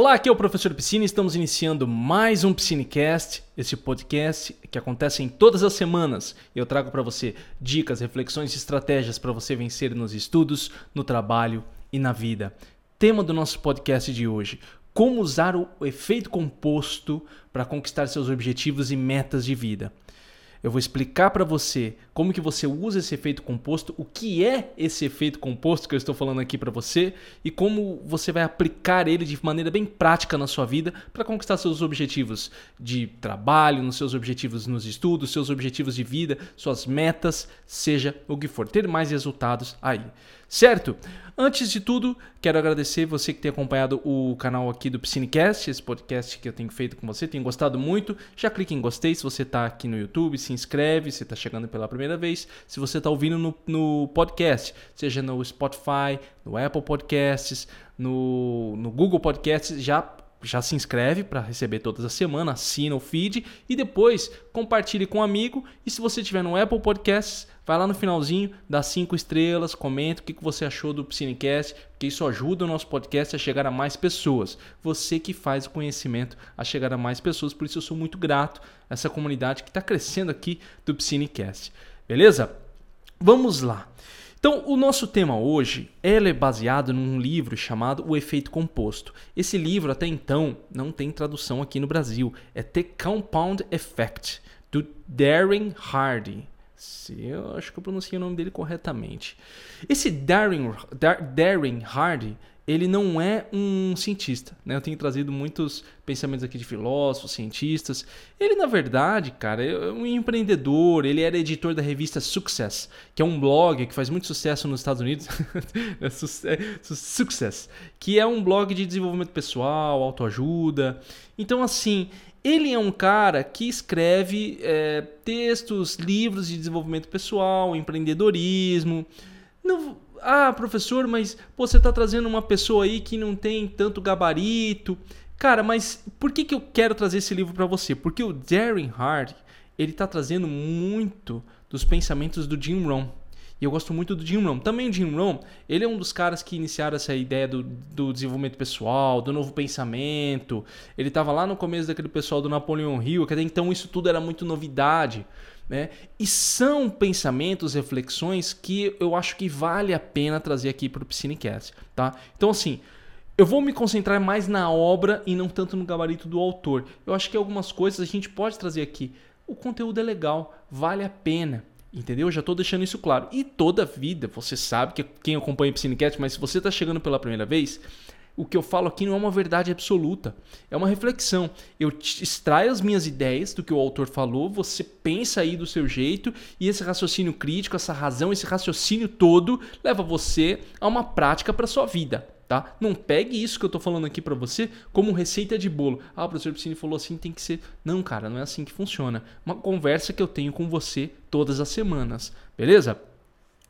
Olá, aqui é o professor Piscina e estamos iniciando mais um Piscinecast, esse podcast que acontece em todas as semanas. Eu trago para você dicas, reflexões e estratégias para você vencer nos estudos, no trabalho e na vida. Tema do nosso podcast de hoje: como usar o efeito composto para conquistar seus objetivos e metas de vida. Eu vou explicar para você como que você usa esse efeito composto, o que é esse efeito composto que eu estou falando aqui para você e como você vai aplicar ele de maneira bem prática na sua vida para conquistar seus objetivos de trabalho, nos seus objetivos nos estudos, seus objetivos de vida, suas metas, seja o que for, ter mais resultados aí. Certo? Antes de tudo, quero agradecer você que tem acompanhado o canal aqui do Piscinecast, esse podcast que eu tenho feito com você, tenho gostado muito. Já clique em gostei se você está aqui no YouTube, se inscreve se está chegando pela primeira vez. Se você está ouvindo no, no, podcast, seja no Spotify, no Apple Podcasts, no, no Google Podcasts, já já se inscreve para receber todas as semanas, assina o feed e depois compartilhe com um amigo. E se você estiver no Apple Podcasts, vai lá no finalzinho, dá cinco estrelas, comenta o que você achou do Piscinecast, porque isso ajuda o nosso podcast a chegar a mais pessoas. Você que faz o conhecimento a chegar a mais pessoas, por isso eu sou muito grato a essa comunidade que está crescendo aqui do Piscinecast. Beleza? Vamos lá. Então, o nosso tema hoje é baseado num livro chamado O Efeito Composto. Esse livro, até então, não tem tradução aqui no Brasil. É The Compound Effect, do Darren Hardy. Se eu acho que eu pronunciei o nome dele corretamente. Esse Darren, Dar, Darren Hardy ele não é um cientista. Né? Eu tenho trazido muitos pensamentos aqui de filósofos, cientistas. Ele, na verdade, cara, é um empreendedor. Ele era editor da revista Success, que é um blog que faz muito sucesso nos Estados Unidos. É Success, que é um blog de desenvolvimento pessoal, autoajuda. Então, assim, ele é um cara que escreve é, textos, livros de desenvolvimento pessoal, empreendedorismo. Ah, professor, mas pô, você está trazendo uma pessoa aí que não tem tanto gabarito. Cara, mas por que, que eu quero trazer esse livro para você? Porque o Darren Hardy, ele está trazendo muito dos pensamentos do Jim Rohn. E eu gosto muito do Jim Rohn. Também o Jim Rohn, ele é um dos caras que iniciaram essa ideia do, do desenvolvimento pessoal, do novo pensamento. Ele estava lá no começo daquele pessoal do Napoleon Hill, que até então isso tudo era muito novidade. Né? E são pensamentos, reflexões que eu acho que vale a pena trazer aqui para o Piscinecast. Tá? Então, assim, eu vou me concentrar mais na obra e não tanto no gabarito do autor. Eu acho que algumas coisas a gente pode trazer aqui. O conteúdo é legal, vale a pena. Entendeu? Já estou deixando isso claro. E toda vida, você sabe que quem acompanha o Piscinecast, mas se você está chegando pela primeira vez, o que eu falo aqui não é uma verdade absoluta, é uma reflexão. Eu extraio as minhas ideias do que o autor falou, você pensa aí do seu jeito e esse raciocínio crítico, essa razão, esse raciocínio todo leva você a uma prática para sua vida. Tá? Não pegue isso que eu estou falando aqui para você como receita de bolo. Ah, o professor Piscine falou assim, tem que ser. Não, cara, não é assim que funciona. Uma conversa que eu tenho com você todas as semanas, beleza?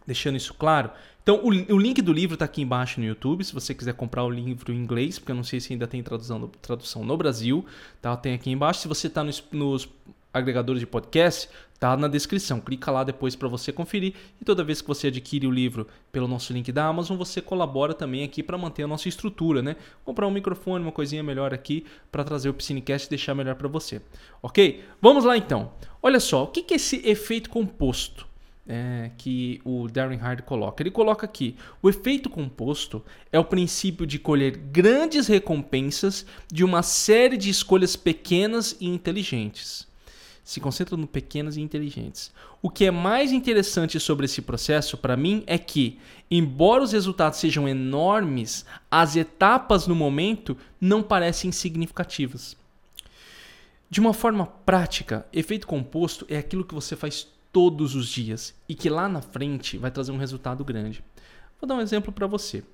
Deixando isso claro. Então, o, o link do livro está aqui embaixo no YouTube, se você quiser comprar o livro em inglês, porque eu não sei se ainda tem tradução, tradução no Brasil, tá? Tem aqui embaixo. Se você está nos, nos agregadores de podcast, tá na descrição. Clica lá depois para você conferir. E toda vez que você adquire o livro pelo nosso link da Amazon, você colabora também aqui para manter a nossa estrutura, né? Comprar um microfone, uma coisinha melhor aqui para trazer o Piscinecast e deixar melhor para você. Ok? Vamos lá então. Olha só, o que é esse efeito composto? é, que o Darren Hardy coloca. Ele coloca aqui: o efeito composto é o princípio de colher grandes recompensas de uma série de escolhas pequenas e inteligentes. Se concentra no pequenas e inteligentes. O que é mais interessante sobre esse processo para mim é que, embora os resultados sejam enormes, as etapas no momento não parecem significativas. De uma forma prática, efeito composto é aquilo que você faz todos os dias e que lá na frente vai trazer um resultado grande. Vou dar um exemplo para você.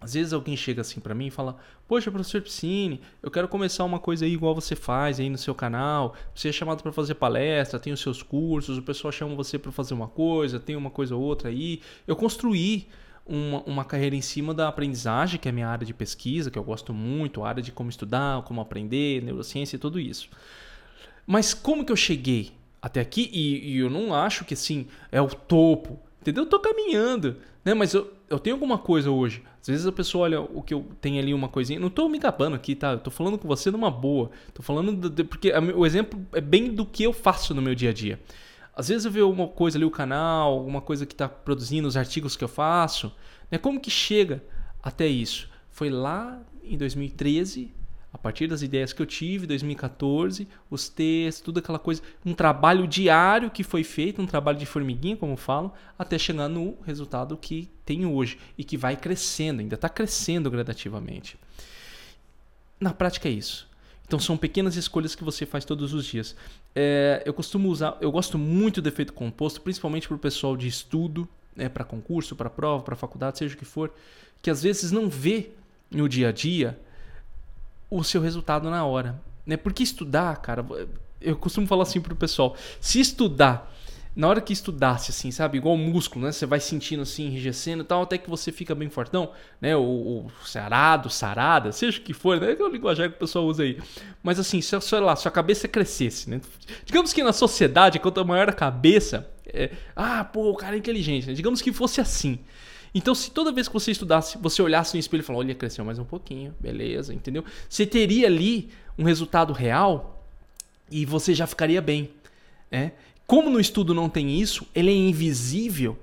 Às vezes alguém chega assim para mim e fala: Poxa, professor Piscine, eu quero começar uma coisa aí igual você faz aí no seu canal. Você é chamado para fazer palestra, tem os seus cursos, o pessoal chama você para fazer uma coisa, tem uma coisa ou outra aí. Eu construí uma, uma carreira em cima da aprendizagem, que é a minha área de pesquisa, que eu gosto muito, a área de como estudar, como aprender, neurociência e tudo isso. Mas como que eu cheguei? até aqui e, e, eu não acho que assim é o topo. Entendeu? Eu tô caminhando, né? Mas eu, eu tenho alguma coisa hoje. Às vezes a pessoa olha o que eu tenho ali, uma coisinha. Não tô me gabando aqui, tá? Eu tô falando com você numa boa. Tô falando. De, porque o exemplo é bem do que eu faço no meu dia a dia. Às vezes eu vejo uma coisa ali, o canal, alguma coisa que está produzindo, os artigos que eu faço. Né? Como que chega até isso? Foi lá em 2013 a partir das ideias que eu tive, 2014, os textos, tudo aquela coisa, um trabalho diário que foi feito, um trabalho de formiguinha, como falam, até chegar no resultado que tenho hoje e que vai crescendo, ainda está crescendo gradativamente. Na prática é isso. Então são pequenas escolhas que você faz todos os dias. É, eu costumo usar, eu gosto muito do efeito composto, principalmente para o pessoal de estudo, né, para concurso, para prova, para faculdade, seja o que for, que às vezes não vê no dia a dia o seu resultado na hora. Né? Porque estudar, cara, eu costumo falar assim pro pessoal: se estudar, na hora que estudasse, assim, sabe, igual músculo, né? Você vai sentindo assim, enrijecendo e tal, até que você fica bem fortão, né? O, sarado, sarada, seja o que for, né? É o linguajar que o pessoal usa aí. Mas assim, se, sei lá, sua cabeça crescesse, né? Digamos que na sociedade, quanto maior a cabeça, é, ah, pô, o cara é inteligente, né? Digamos que fosse assim. Então, se toda vez que você estudasse, você olhasse no espelho e falasse, olha, cresceu mais um pouquinho, beleza, entendeu? Você teria ali um resultado real e você já ficaria bem. Né? Como no estudo não tem isso, ele é invisível.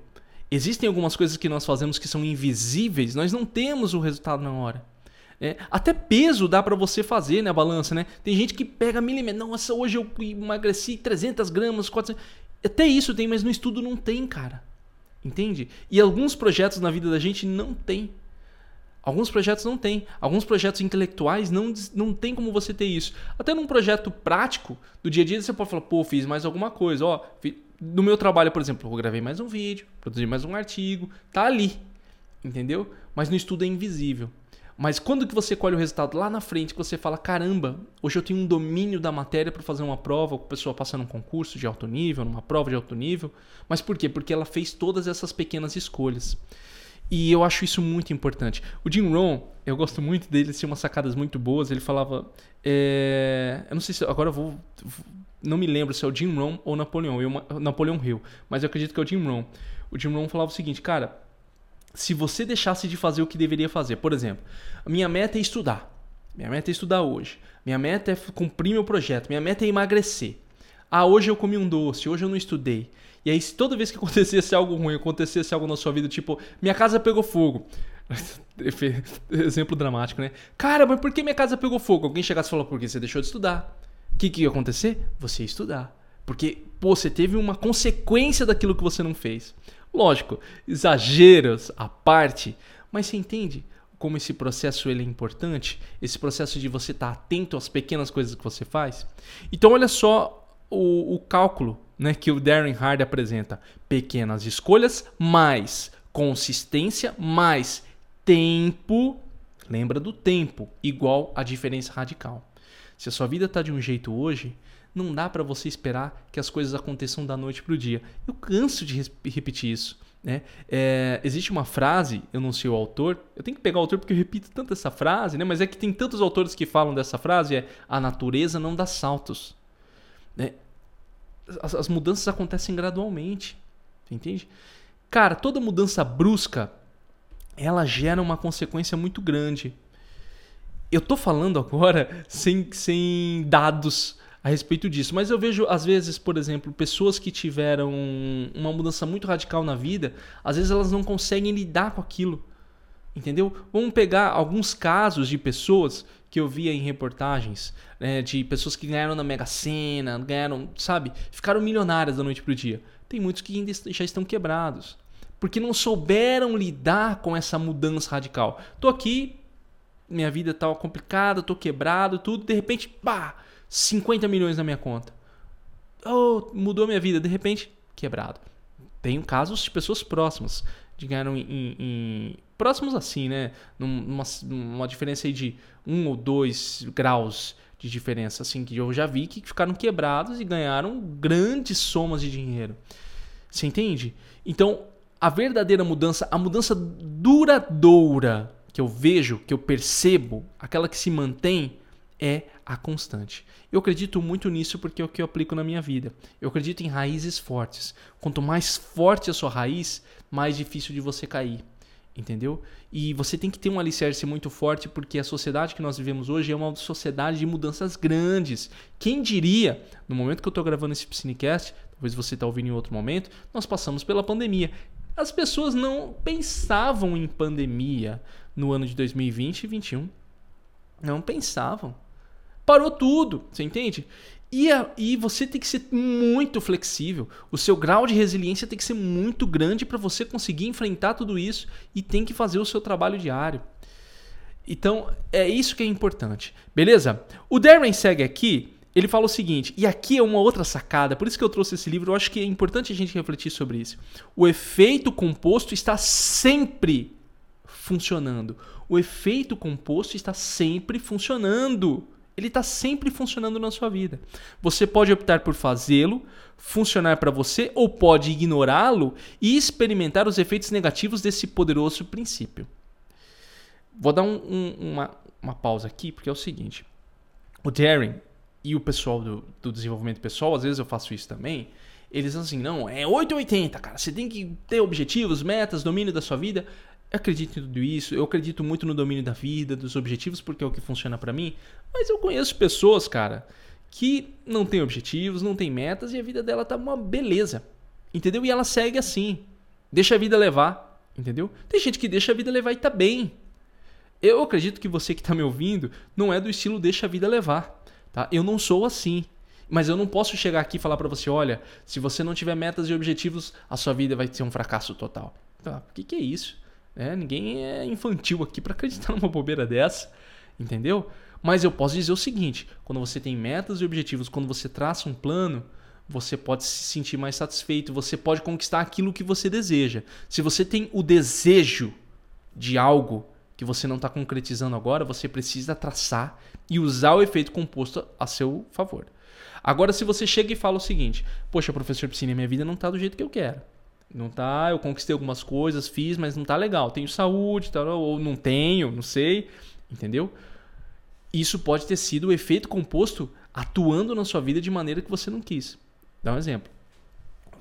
Existem algumas coisas que nós fazemos que são invisíveis, nós não temos o resultado na hora. É, até peso dá para você fazer na né, balança, né? Tem gente que pega milímetros. Nossa, hoje eu emagreci 300 gramas, 400. Até isso tem, mas no estudo não tem, cara. Entende? E alguns projetos na vida da gente não tem. Alguns projetos não tem. Alguns projetos intelectuais não, não tem como você ter isso. Até num projeto prático, do dia a dia, você pode falar, pô, fiz mais alguma coisa. Ó, no meu trabalho, por exemplo, eu gravei mais um vídeo, produzi mais um artigo. Tá ali. Entendeu? Mas no estudo é invisível. Mas quando que você colhe o resultado lá na frente, que você fala, caramba, hoje eu tenho um domínio da matéria para fazer uma prova, a pessoa passando um concurso de alto nível, numa prova de alto nível. Mas por quê? Porque ela fez todas essas pequenas escolhas. E eu acho isso muito importante. O Jim Rohn, eu gosto muito dele, tinha umas sacadas muito boas. Ele falava, é... eu não sei se agora eu vou, não me lembro se é o Jim Rohn ou Napoleão, eu, Napoleão Hill, mas eu acredito que é o Jim Rohn. O Jim Rohn falava o seguinte, cara, se você deixasse de fazer o que deveria fazer. Por exemplo, minha meta é estudar. Minha meta é estudar hoje. Minha meta é cumprir meu projeto. Minha meta é emagrecer. Ah, hoje eu comi um doce, hoje eu não estudei. E aí, toda vez que acontecesse algo ruim, acontecesse algo na sua vida, tipo, minha casa pegou fogo. Exemplo dramático, né? Cara, mas por que minha casa pegou fogo? Alguém chegasse e falou, porque você deixou de estudar. O que, que ia acontecer? Você ia estudar. Porque, pô, você teve uma consequência daquilo que você não fez. Lógico, exageros à parte, mas você entende como esse processo ele é importante? Esse processo de você estar atento às pequenas coisas que você faz? Então, olha só o, o cálculo né, que o Darren Hard apresenta: pequenas escolhas mais consistência mais tempo. Lembra do tempo, igual a diferença radical. Se a sua vida está de um jeito hoje, não dá para você esperar que as coisas aconteçam da noite para o dia. Eu canso de repetir isso. Né? É, existe uma frase, eu não sei o autor, eu tenho que pegar o autor porque eu repito tanto essa frase, né? mas é que tem tantos autores que falam dessa frase: é a natureza não dá saltos. Né? As, as mudanças acontecem gradualmente. Entende? Cara, toda mudança brusca ela gera uma consequência muito grande. Eu tô falando agora sem, sem dados a respeito disso. Mas eu vejo, às vezes, por exemplo, pessoas que tiveram uma mudança muito radical na vida, às vezes elas não conseguem lidar com aquilo. Entendeu? Vamos pegar alguns casos de pessoas que eu via em reportagens, né, de pessoas que ganharam na Mega Sena, ganharam, sabe, ficaram milionárias da noite pro dia. Tem muitos que ainda já estão quebrados, porque não souberam lidar com essa mudança radical. Tô aqui, minha vida tá complicada, tô quebrado, tudo, de repente, pá, 50 milhões na minha conta. Oh, mudou minha vida, de repente, quebrado. Tenho casos de pessoas próximas, de ganharam em, em, próximos assim, né? Numa, uma diferença de um ou dois graus de diferença, assim, que eu já vi que ficaram quebrados e ganharam grandes somas de dinheiro. Você entende? Então, a verdadeira mudança, a mudança duradoura que eu vejo, que eu percebo, aquela que se mantém, é a constante. Eu acredito muito nisso porque é o que eu aplico na minha vida. Eu acredito em raízes fortes. Quanto mais forte a sua raiz, mais difícil de você cair. Entendeu? E você tem que ter um alicerce muito forte porque a sociedade que nós vivemos hoje é uma sociedade de mudanças grandes. Quem diria, no momento que eu estou gravando esse Piscinecast, talvez você está ouvindo em outro momento, nós passamos pela pandemia. As pessoas não pensavam em pandemia no ano de 2020 e 2021. Não pensavam. Parou tudo, você entende? E, a, e você tem que ser muito flexível. O seu grau de resiliência tem que ser muito grande para você conseguir enfrentar tudo isso e tem que fazer o seu trabalho diário. Então, é isso que é importante. Beleza? O Darren segue aqui, ele fala o seguinte, e aqui é uma outra sacada, por isso que eu trouxe esse livro, eu acho que é importante a gente refletir sobre isso. O efeito composto está sempre funcionando. O efeito composto está sempre funcionando. Ele está sempre funcionando na sua vida. Você pode optar por fazê-lo, funcionar para você, ou pode ignorá-lo e experimentar os efeitos negativos desse poderoso princípio. Vou dar um, um, uma, uma pausa aqui, porque é o seguinte: o Darren e o pessoal do, do desenvolvimento pessoal, às vezes eu faço isso também. Eles assim: não, é 880, cara. Você tem que ter objetivos, metas, domínio da sua vida. Eu acredito em tudo isso, eu acredito muito no domínio da vida, dos objetivos, porque é o que funciona para mim. Mas eu conheço pessoas, cara, que não têm objetivos, não têm metas e a vida dela tá uma beleza. Entendeu? E ela segue assim. Deixa a vida levar. Entendeu? Tem gente que deixa a vida levar e tá bem. Eu acredito que você que tá me ouvindo não é do estilo deixa a vida levar. Tá? Eu não sou assim. Mas eu não posso chegar aqui e falar para você, olha, se você não tiver metas e objetivos, a sua vida vai ser um fracasso total. Tá, o que, que é isso? É, ninguém é infantil aqui para acreditar numa bobeira dessa, entendeu? Mas eu posso dizer o seguinte: quando você tem metas e objetivos, quando você traça um plano, você pode se sentir mais satisfeito, você pode conquistar aquilo que você deseja. Se você tem o desejo de algo que você não está concretizando agora, você precisa traçar e usar o efeito composto a seu favor. Agora, se você chega e fala o seguinte: Poxa, professor Piscina, minha vida não está do jeito que eu quero. Não tá, eu conquistei algumas coisas, fiz, mas não tá legal. Tenho saúde, tal, ou não tenho, não sei, entendeu? Isso pode ter sido o efeito composto atuando na sua vida de maneira que você não quis. Dá um exemplo.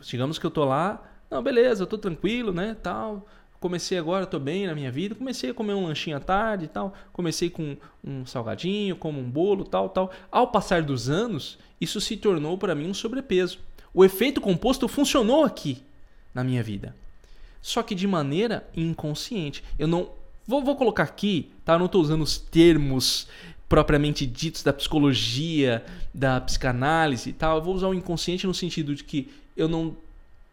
Digamos que eu tô lá, não, beleza, eu tô tranquilo, né, tal. Comecei agora, tô bem na minha vida. Comecei a comer um lanchinho à tarde e tal. Comecei com um salgadinho, como um bolo, tal, tal. Ao passar dos anos, isso se tornou para mim um sobrepeso. O efeito composto funcionou aqui na minha vida. Só que de maneira inconsciente. Eu não. Vou, vou colocar aqui, tá? Eu não estou usando os termos propriamente ditos da psicologia, da psicanálise e tal. Eu vou usar o inconsciente no sentido de que eu não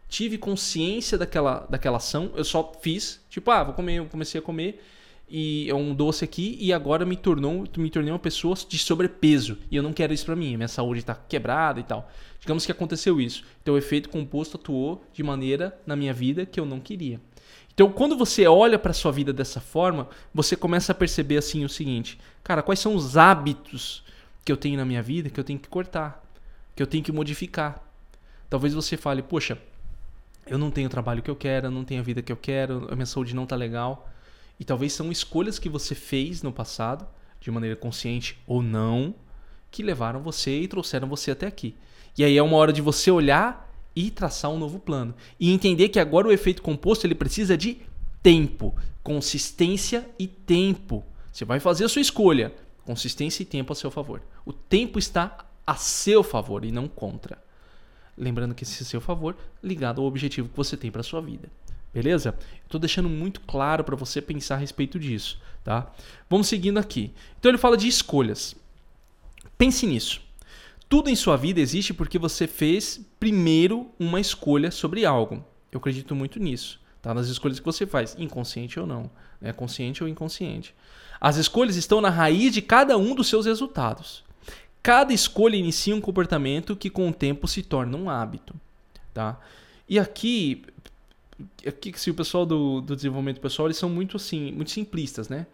tive consciência daquela, daquela ação, eu só fiz. Tipo, ah, vou comer, eu comecei a comer e é um doce aqui e agora me tornou me tornei uma pessoa de sobrepeso. E eu não quero isso para mim minha saúde está quebrada e tal. Digamos que aconteceu isso. Então o efeito composto atuou de maneira na minha vida que eu não queria. Então quando você olha para sua vida dessa forma você começa a perceber assim o seguinte. Cara quais são os hábitos que eu tenho na minha vida que eu tenho que cortar que eu tenho que modificar? Talvez você fale poxa eu não tenho o trabalho que eu quero eu não tenho a vida que eu quero a minha saúde não está legal e talvez são escolhas que você fez no passado, de maneira consciente ou não, que levaram você e trouxeram você até aqui. E aí é uma hora de você olhar e traçar um novo plano. E entender que agora o efeito composto ele precisa de tempo, consistência e tempo. Você vai fazer a sua escolha, consistência e tempo a seu favor. O tempo está a seu favor e não contra. Lembrando que esse é seu favor ligado ao objetivo que você tem para sua vida. Beleza? Estou deixando muito claro para você pensar a respeito disso, tá? Vamos seguindo aqui. Então ele fala de escolhas. Pense nisso. Tudo em sua vida existe porque você fez primeiro uma escolha sobre algo. Eu acredito muito nisso, tá? Nas escolhas que você faz, inconsciente ou não, né? consciente ou inconsciente. As escolhas estão na raiz de cada um dos seus resultados. Cada escolha inicia um comportamento que com o tempo se torna um hábito, tá? E aqui aqui se o pessoal do, do desenvolvimento pessoal eles são muito assim muito simplistas né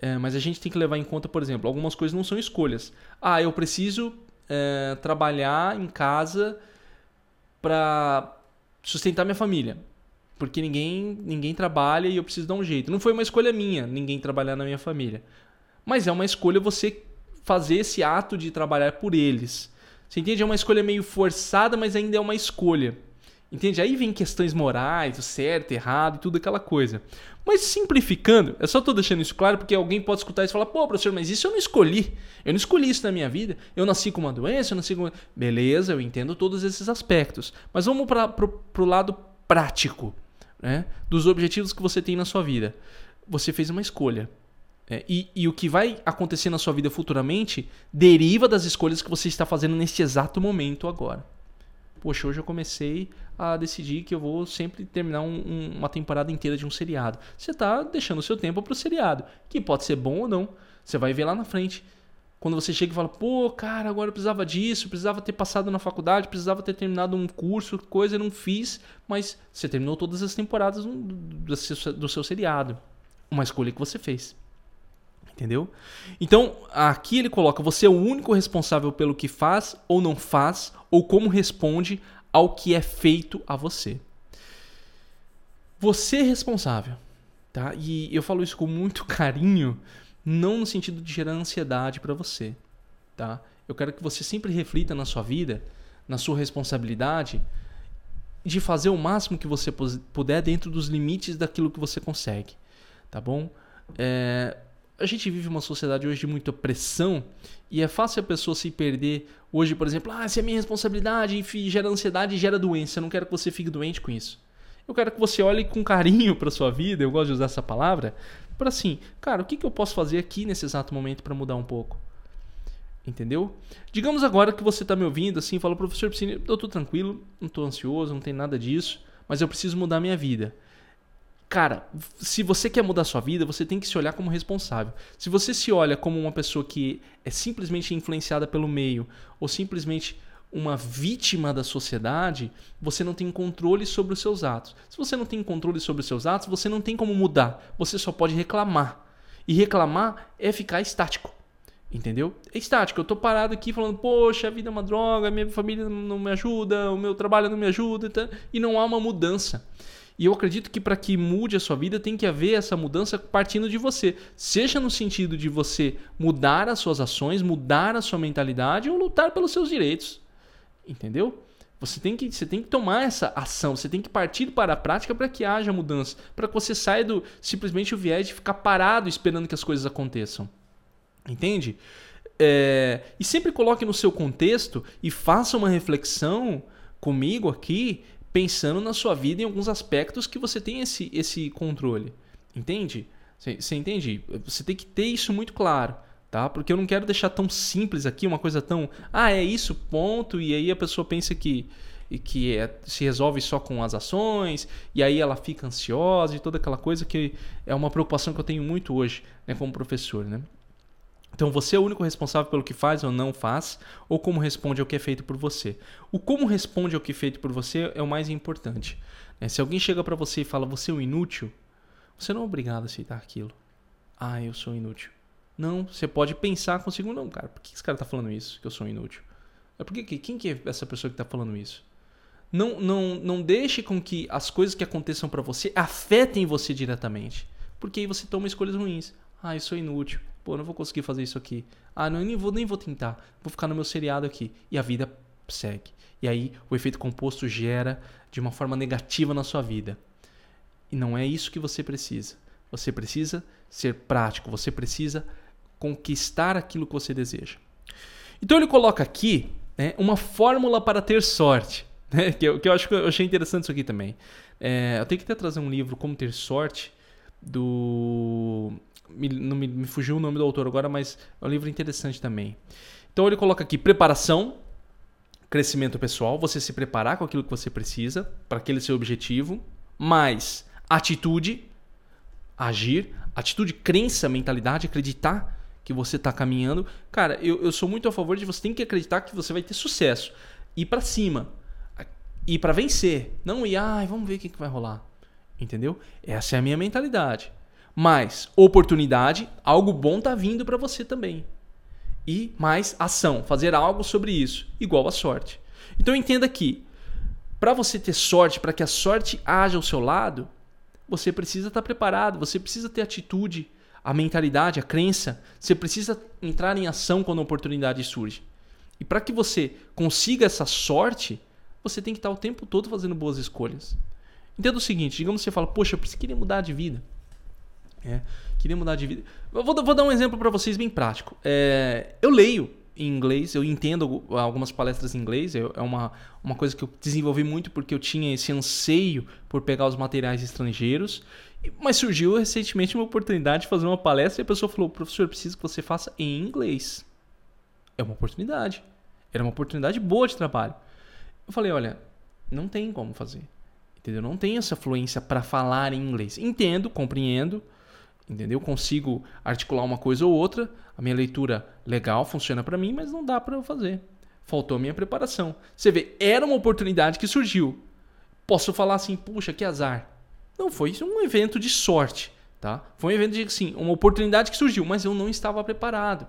é, mas a gente tem que levar em conta por exemplo algumas coisas não são escolhas ah eu preciso é, trabalhar em casa para sustentar minha família porque ninguém ninguém trabalha e eu preciso dar um jeito não foi uma escolha minha ninguém trabalhar na minha família mas é uma escolha você fazer esse ato de trabalhar por eles. Você entende? É uma escolha meio forçada, mas ainda é uma escolha. Entende? Aí vem questões morais, o certo, errado e tudo aquela coisa. Mas simplificando, eu só estou deixando isso claro porque alguém pode escutar isso e falar: pô, professor, mas isso eu não escolhi. Eu não escolhi isso na minha vida. Eu nasci com uma doença, eu nasci com. Beleza, eu entendo todos esses aspectos. Mas vamos para o lado prático né? dos objetivos que você tem na sua vida. Você fez uma escolha. É, e, e, o que vai acontecer na sua vida futuramente deriva das escolhas que você está fazendo neste exato momento agora. Poxa, hoje eu comecei a decidir que eu vou sempre terminar um, um, uma temporada inteira de um seriado. Você está deixando o seu tempo para o seriado, que pode ser bom ou não. Você vai ver lá na frente. Quando você chega e fala, pô, cara, agora eu precisava disso, precisava ter passado na faculdade, precisava ter terminado um curso, coisa, não fiz, mas você terminou todas as temporadas do, seu, do seu seriado. Uma escolha que você fez. Entendeu? Então, aqui ele coloca: você é o único responsável pelo que faz ou não faz, ou como responde ao que é feito a você. Você é responsável. Tá? E eu falo isso com muito carinho, não no sentido de gerar ansiedade para você. Tá? Eu quero que você sempre reflita na sua vida, na sua responsabilidade, de fazer o máximo que você puder dentro dos limites daquilo que você consegue. Tá bom? É, a gente vive uma sociedade hoje de muita pressão e é fácil a pessoa se perder. Hoje, por exemplo, ah, se é minha responsabilidade, gera ansiedade gera doença. Eu não quero que você fique doente com isso. Eu quero que você olhe com carinho para sua vida, eu gosto de usar essa palavra, para assim, cara, o que, que eu posso fazer aqui nesse exato momento para mudar um pouco? Entendeu? Digamos agora que você está me ouvindo assim, fala, professor Piscine, eu estou tranquilo, não estou ansioso, não tem nada disso, mas eu preciso mudar minha vida. Cara, se você quer mudar sua vida, você tem que se olhar como responsável. Se você se olha como uma pessoa que é simplesmente influenciada pelo meio ou simplesmente uma vítima da sociedade, você não tem controle sobre os seus atos. Se você não tem controle sobre os seus atos, você não tem como mudar. Você só pode reclamar. E reclamar é ficar estático. Entendeu? É estático. Eu tô parado aqui falando, poxa, a vida é uma droga, minha família não me ajuda, o meu trabalho não me ajuda, e não há uma mudança. E eu acredito que para que mude a sua vida tem que haver essa mudança partindo de você. Seja no sentido de você mudar as suas ações, mudar a sua mentalidade ou lutar pelos seus direitos. Entendeu? Você tem que, você tem que tomar essa ação, você tem que partir para a prática para que haja mudança, para que você saia do simplesmente o viés de ficar parado esperando que as coisas aconteçam. Entende? É, e sempre coloque no seu contexto e faça uma reflexão comigo aqui pensando na sua vida em alguns aspectos que você tem esse, esse controle. Entende? Você entende? Você tem que ter isso muito claro, tá? Porque eu não quero deixar tão simples aqui, uma coisa tão. Ah, é isso, ponto. E aí a pessoa pensa que, que é, se resolve só com as ações, e aí ela fica ansiosa e toda aquela coisa que é uma preocupação que eu tenho muito hoje, né, como professor, né? Então você é o único responsável pelo que faz ou não faz, ou como responde ao que é feito por você. O como responde ao que é feito por você é o mais importante. Né? Se alguém chega para você e fala você é um inútil, você não é obrigado a aceitar aquilo. Ah, eu sou inútil. Não, você pode pensar consigo, não, cara, por que esse cara está falando isso, que eu sou inútil? É porque quem que é essa pessoa que está falando isso? Não, não, não deixe com que as coisas que aconteçam para você afetem você diretamente, porque aí você toma escolhas ruins. Ah, eu sou inútil. Pô, não vou conseguir fazer isso aqui. Ah, não, nem vou, nem vou tentar. Vou ficar no meu seriado aqui. E a vida segue. E aí o efeito composto gera de uma forma negativa na sua vida. E não é isso que você precisa. Você precisa ser prático, você precisa conquistar aquilo que você deseja. Então ele coloca aqui né, uma fórmula para ter sorte. Né, que, eu, que eu acho que eu achei interessante isso aqui também. É, eu tenho que até trazer um livro Como Ter Sorte do me, não me, me fugiu o nome do autor agora, mas é um livro interessante também. Então ele coloca aqui preparação, crescimento pessoal, você se preparar com aquilo que você precisa para aquele seu objetivo, mais atitude, agir, atitude, crença, mentalidade, acreditar que você está caminhando. Cara, eu, eu sou muito a favor de você tem que acreditar que você vai ter sucesso. Ir para cima. Ir para vencer. Não ir, ai, vamos ver o que, que vai rolar. Entendeu? Essa é a minha mentalidade. Mais oportunidade, algo bom tá vindo para você também. E mais ação, fazer algo sobre isso, igual a sorte. Então entenda que para você ter sorte, para que a sorte haja ao seu lado, você precisa estar tá preparado, você precisa ter atitude. a mentalidade, a crença. Você precisa entrar em ação quando a oportunidade surge. E para que você consiga essa sorte, você tem que estar o tempo todo fazendo boas escolhas. Entenda o seguinte: digamos que você fala, poxa, eu queria mudar de vida. É, queria mudar de vida. Vou, vou dar um exemplo para vocês bem prático. É, eu leio em inglês, eu entendo algumas palestras em inglês, é uma, uma coisa que eu desenvolvi muito porque eu tinha esse anseio por pegar os materiais estrangeiros. Mas surgiu recentemente uma oportunidade de fazer uma palestra e a pessoa falou: professor, eu preciso que você faça em inglês. É uma oportunidade. Era uma oportunidade boa de trabalho. Eu falei: olha, não tem como fazer. Entendeu? Não tenho essa fluência para falar em inglês. Entendo, compreendo, entendeu? Consigo articular uma coisa ou outra. A minha leitura legal funciona para mim, mas não dá para eu fazer. Faltou a minha preparação. Você vê, era uma oportunidade que surgiu. Posso falar assim, puxa, que azar. Não, foi um evento de sorte, tá? Foi um evento de, assim, uma oportunidade que surgiu, mas eu não estava preparado.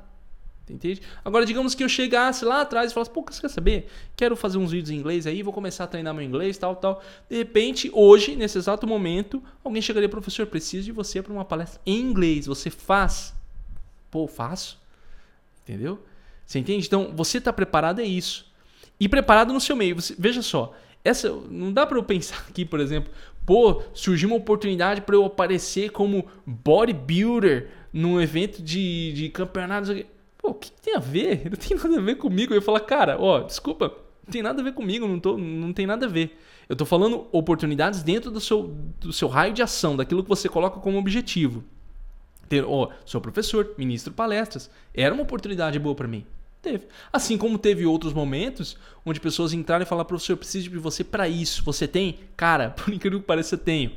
Entende? Agora, digamos que eu chegasse lá atrás e falasse, pô, você quer saber? Quero fazer uns vídeos em inglês aí, vou começar a treinar meu inglês, tal, tal. De repente, hoje, nesse exato momento, alguém chegaria, professor, preciso de você para uma palestra em inglês. Você faz? Pô, faço. Entendeu? Você entende? Então, você está preparado é isso. E preparado no seu meio. Você, veja só, essa não dá para eu pensar aqui, por exemplo, pô, surgiu uma oportunidade para eu aparecer como bodybuilder num evento de, de campeonatos. Pô, o que tem a ver? Não tem nada a ver comigo. Eu ia falar, cara, ó, desculpa, não tem nada a ver comigo, não, tô, não tem nada a ver. Eu tô falando oportunidades dentro do seu, do seu raio de ação, daquilo que você coloca como objetivo. Ter, ó, sou professor, ministro palestras. Era uma oportunidade boa para mim. Teve. Assim como teve outros momentos onde pessoas entraram e falaram, professor, eu preciso de você para isso. Você tem? Cara, por incrível que pareça, eu tenho.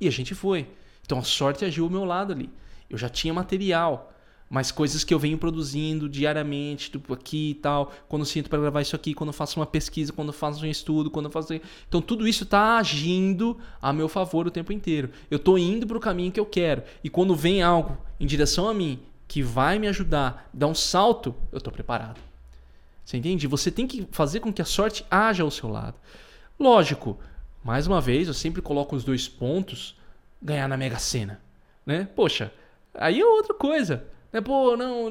E a gente foi. Então a sorte agiu ao meu lado ali. Eu já tinha material mas coisas que eu venho produzindo diariamente, tipo aqui e tal, quando sinto para gravar isso aqui, quando faço uma pesquisa, quando faço um estudo, quando faço. Então tudo isso está agindo a meu favor o tempo inteiro. Eu estou indo para o caminho que eu quero. E quando vem algo em direção a mim que vai me ajudar, dar um salto, eu estou preparado. Você entende? Você tem que fazer com que a sorte haja ao seu lado. Lógico, mais uma vez, eu sempre coloco os dois pontos, ganhar na Mega Sena. Né? Poxa, aí é outra coisa. É, pô, não,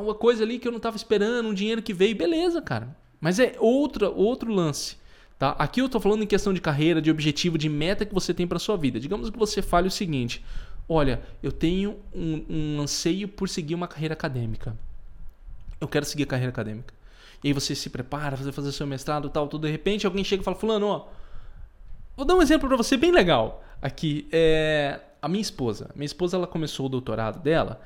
uma coisa ali que eu não estava esperando, um dinheiro que veio, beleza, cara. Mas é outra, outro lance. Tá? Aqui eu estou falando em questão de carreira, de objetivo, de meta que você tem para sua vida. Digamos que você fale o seguinte: olha, eu tenho um, um anseio por seguir uma carreira acadêmica. Eu quero seguir a carreira acadêmica. E aí você se prepara, fazer fazer seu mestrado, tal, tudo. De repente alguém chega e fala, fulano, ó, vou dar um exemplo para você bem legal. Aqui é a minha esposa. Minha esposa ela começou o doutorado dela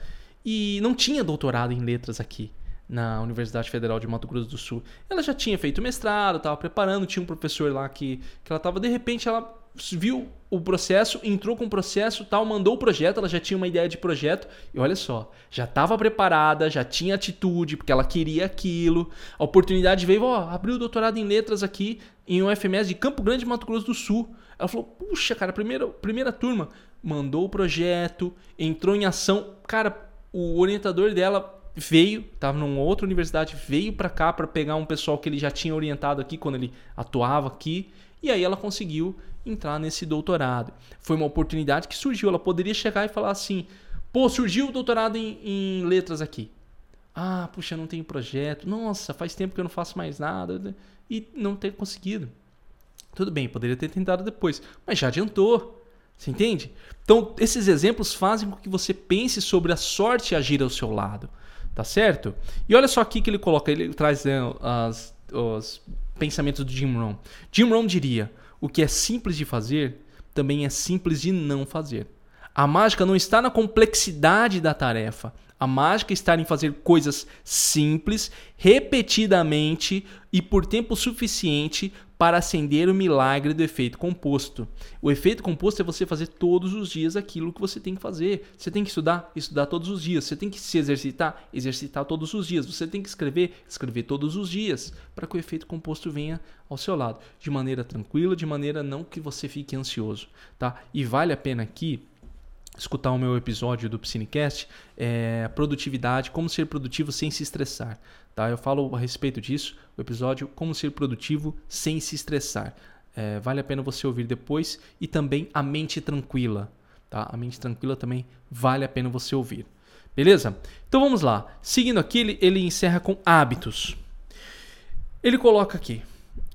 e não tinha doutorado em letras aqui na Universidade Federal de Mato Grosso do Sul. Ela já tinha feito mestrado, estava preparando, tinha um professor lá que, que ela estava, de repente, ela viu o processo, entrou com o processo, tal, mandou o projeto, ela já tinha uma ideia de projeto e olha só, já estava preparada, já tinha atitude, porque ela queria aquilo. A oportunidade veio, ó, abriu o doutorado em letras aqui em um FMS de Campo Grande, Mato Grosso do Sul. Ela falou: "Puxa, cara, primeira primeira turma, mandou o projeto, entrou em ação, cara, o orientador dela veio, estava numa outra universidade, veio para cá para pegar um pessoal que ele já tinha orientado aqui quando ele atuava aqui, e aí ela conseguiu entrar nesse doutorado. Foi uma oportunidade que surgiu, ela poderia chegar e falar assim: "Pô, surgiu o doutorado em, em letras aqui". Ah, puxa, não tem projeto. Nossa, faz tempo que eu não faço mais nada e não ter conseguido. Tudo bem, poderia ter tentado depois, mas já adiantou. Você entende? Então, esses exemplos fazem com que você pense sobre a sorte agir ao seu lado. Tá certo? E olha só aqui que ele coloca, ele traz né, as, os pensamentos do Jim Rohn. Jim Rohn diria: o que é simples de fazer também é simples de não fazer. A mágica não está na complexidade da tarefa. A mágica está em fazer coisas simples, repetidamente e por tempo suficiente para acender o milagre do efeito composto. O efeito composto é você fazer todos os dias aquilo que você tem que fazer. Você tem que estudar, estudar todos os dias. Você tem que se exercitar, exercitar todos os dias. Você tem que escrever, escrever todos os dias, para que o efeito composto venha ao seu lado, de maneira tranquila, de maneira não que você fique ansioso, tá? E vale a pena aqui escutar o meu episódio do Psinecast, é, produtividade, como ser produtivo sem se estressar. Tá? Eu falo a respeito disso, o episódio Como Ser Produtivo Sem Se Estressar. É, vale a pena você ouvir depois. E também A Mente Tranquila. Tá? A Mente Tranquila também vale a pena você ouvir. Beleza? Então vamos lá. Seguindo aqui, ele, ele encerra com hábitos. Ele coloca aqui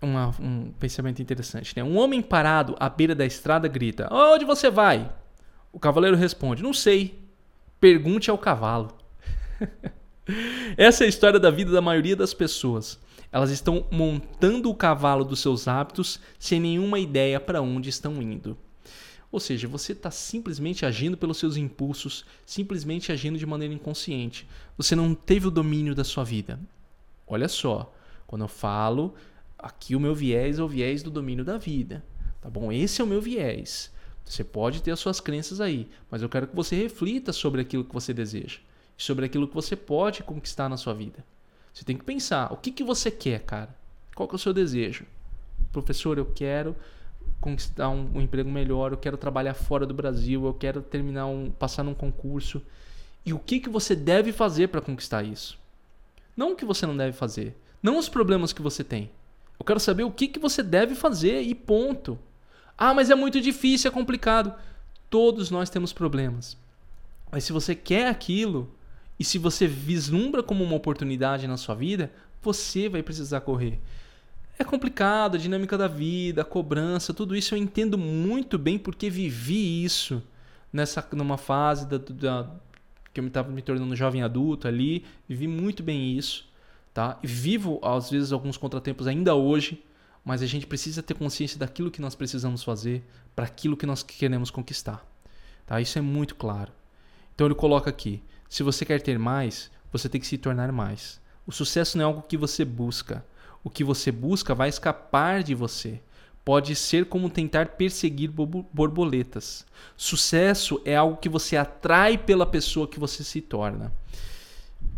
uma, um pensamento interessante. Né? Um homem parado à beira da estrada grita: Onde você vai? O cavaleiro responde: Não sei. Pergunte ao cavalo. Essa é a história da vida da maioria das pessoas. Elas estão montando o cavalo dos seus hábitos sem nenhuma ideia para onde estão indo. Ou seja, você está simplesmente agindo pelos seus impulsos, simplesmente agindo de maneira inconsciente. Você não teve o domínio da sua vida. Olha só, quando eu falo, aqui o meu viés é o viés do domínio da vida. Tá bom? Esse é o meu viés. Você pode ter as suas crenças aí, mas eu quero que você reflita sobre aquilo que você deseja e sobre aquilo que você pode conquistar na sua vida. Você tem que pensar, o que, que você quer, cara? Qual que é o seu desejo? Professor, eu quero conquistar um, um, emprego melhor, eu quero trabalhar fora do Brasil, eu quero terminar um, passar num concurso. E o que, que você deve fazer para conquistar isso? Não o que você não deve fazer, não os problemas que você tem. Eu quero saber o que, que você deve fazer e ponto. Ah, mas é muito difícil, é complicado. Todos nós temos problemas. Mas se você quer aquilo e se você vislumbra como uma oportunidade na sua vida, você vai precisar correr. É complicado, a dinâmica da vida, a cobrança, tudo isso eu entendo muito bem porque vivi isso nessa numa fase da, da que eu estava me tornando jovem adulto ali, vivi muito bem isso, tá? Vivo às vezes alguns contratempos ainda hoje, mas a gente precisa ter consciência daquilo que nós precisamos fazer para aquilo que nós queremos conquistar, tá? Isso é muito claro. Então ele coloca aqui: se você quer ter mais, você tem que se tornar mais. O sucesso não é algo que você busca, o que você busca vai escapar de você. Pode ser como tentar perseguir borboletas. Sucesso é algo que você atrai pela pessoa que você se torna.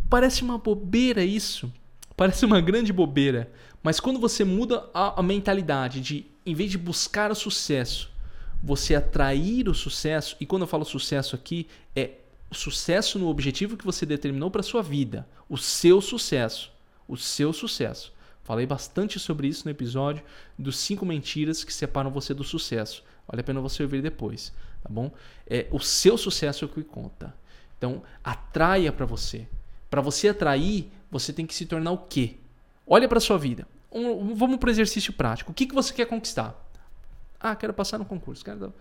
Parece uma bobeira isso. Parece uma grande bobeira. Mas quando você muda a, a mentalidade de, em vez de buscar o sucesso, você atrair o sucesso, e quando eu falo sucesso aqui, é sucesso no objetivo que você determinou para sua vida, o seu sucesso, o seu sucesso. Falei bastante sobre isso no episódio dos cinco mentiras que separam você do sucesso. Vale a pena você ouvir depois, tá bom? É o seu sucesso é o que conta. Então, atraia para você. Para você atrair, você tem que se tornar o quê? Olha para sua vida. Um, vamos para o exercício prático. O que, que você quer conquistar? Ah, quero passar no concurso. Quero...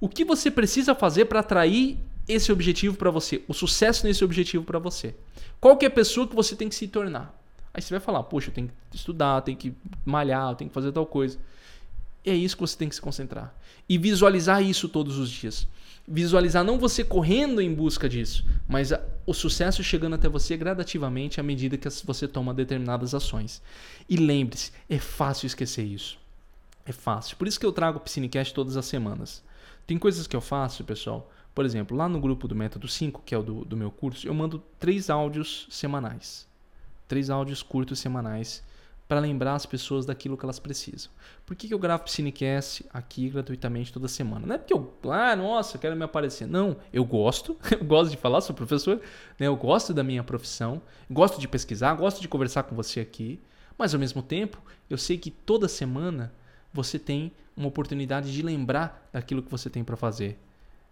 O que você precisa fazer para atrair esse objetivo para você? O sucesso nesse objetivo para você? Qual que é a pessoa que você tem que se tornar? Aí você vai falar, poxa, eu tenho que estudar, eu tenho que malhar, eu tenho que fazer tal coisa. É isso que você tem que se concentrar. E visualizar isso todos os dias. Visualizar não você correndo em busca disso, mas o sucesso chegando até você gradativamente à medida que você toma determinadas ações. E lembre-se, é fácil esquecer isso. É fácil. Por isso que eu trago o Piscinecast todas as semanas. Tem coisas que eu faço, pessoal. Por exemplo, lá no grupo do Método 5, que é o do, do meu curso, eu mando três áudios semanais três áudios curtos semanais para lembrar as pessoas daquilo que elas precisam. Por que, que eu gravo Cinecast aqui gratuitamente toda semana? Não é porque eu, ah, nossa, quero me aparecer. Não, eu gosto, eu gosto de falar, sou professor, né? eu gosto da minha profissão, gosto de pesquisar, gosto de conversar com você aqui, mas ao mesmo tempo, eu sei que toda semana você tem uma oportunidade de lembrar daquilo que você tem para fazer,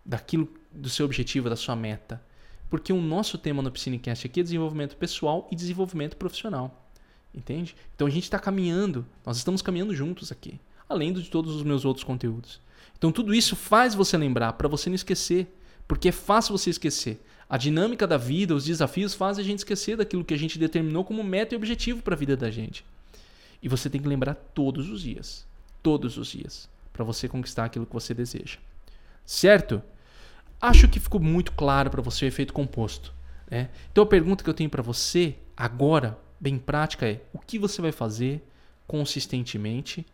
daquilo do seu objetivo, da sua meta. Porque o nosso tema no Piscinecast aqui é desenvolvimento pessoal e desenvolvimento profissional. Entende? Então a gente está caminhando, nós estamos caminhando juntos aqui, além de todos os meus outros conteúdos. Então tudo isso faz você lembrar, para você não esquecer, porque é fácil você esquecer. A dinâmica da vida, os desafios fazem a gente esquecer daquilo que a gente determinou como meta e objetivo para a vida da gente. E você tem que lembrar todos os dias, todos os dias, para você conquistar aquilo que você deseja. Certo? Acho que ficou muito claro para você o efeito composto. Né? Então a pergunta que eu tenho para você agora, bem prática, é: o que você vai fazer consistentemente,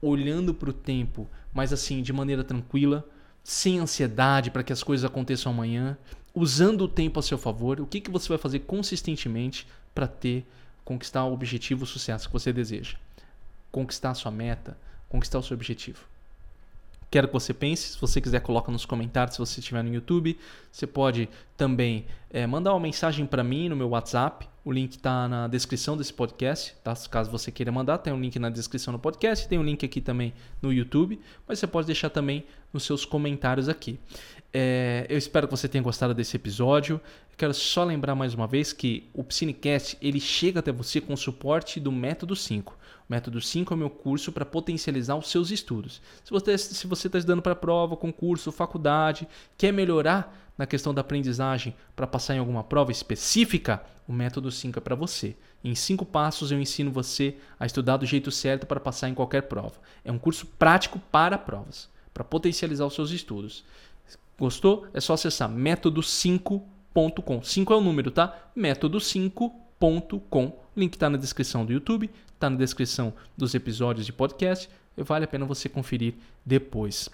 olhando para o tempo, mas assim de maneira tranquila, sem ansiedade para que as coisas aconteçam amanhã, usando o tempo a seu favor? O que, que você vai fazer consistentemente para ter conquistar o objetivo, o sucesso que você deseja? Conquistar a sua meta, conquistar o seu objetivo. Quero que você pense. Se você quiser, coloca nos comentários se você estiver no YouTube. Você pode também é, mandar uma mensagem para mim no meu WhatsApp. O link está na descrição desse podcast, tá? Caso você queira mandar, tem um link na descrição do podcast, tem um link aqui também no YouTube, mas você pode deixar também nos seus comentários aqui. É, eu espero que você tenha gostado desse episódio. quero só lembrar mais uma vez que o Psinecast ele chega até você com o suporte do Método 5. O Método 5 é o meu curso para potencializar os seus estudos. Se você se você está estudando para prova, concurso, faculdade, quer melhorar na questão da aprendizagem para passar em alguma prova específica, o Método 5 é para você. Em cinco passos eu ensino você a estudar do jeito certo para passar em qualquer prova. É um curso prático para provas, para potencializar os seus estudos. Gostou? É só acessar método5.com. 5 é o número, tá? método5.com. Link está na descrição do YouTube, está na descrição dos episódios de podcast. Vale a pena você conferir depois.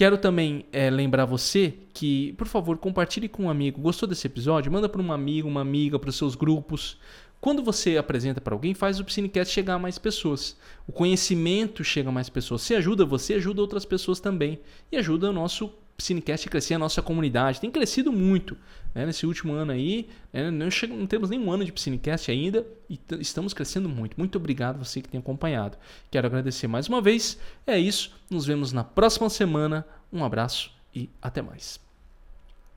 Quero também é, lembrar você que, por favor, compartilhe com um amigo. Gostou desse episódio? Manda para um amigo, uma amiga, para os seus grupos. Quando você apresenta para alguém, faz o Psinecast chegar a mais pessoas. O conhecimento chega a mais pessoas. Se ajuda você, ajuda outras pessoas também. E ajuda o nosso Psinecast a crescer, a nossa comunidade. Tem crescido muito né? nesse último ano aí. Né? Não, chega, não, temos nenhum ano de Psinecast ainda e estamos crescendo muito. Muito obrigado você que tem acompanhado. Quero agradecer mais uma vez. É isso. Nos vemos na próxima semana. Um abraço e até mais.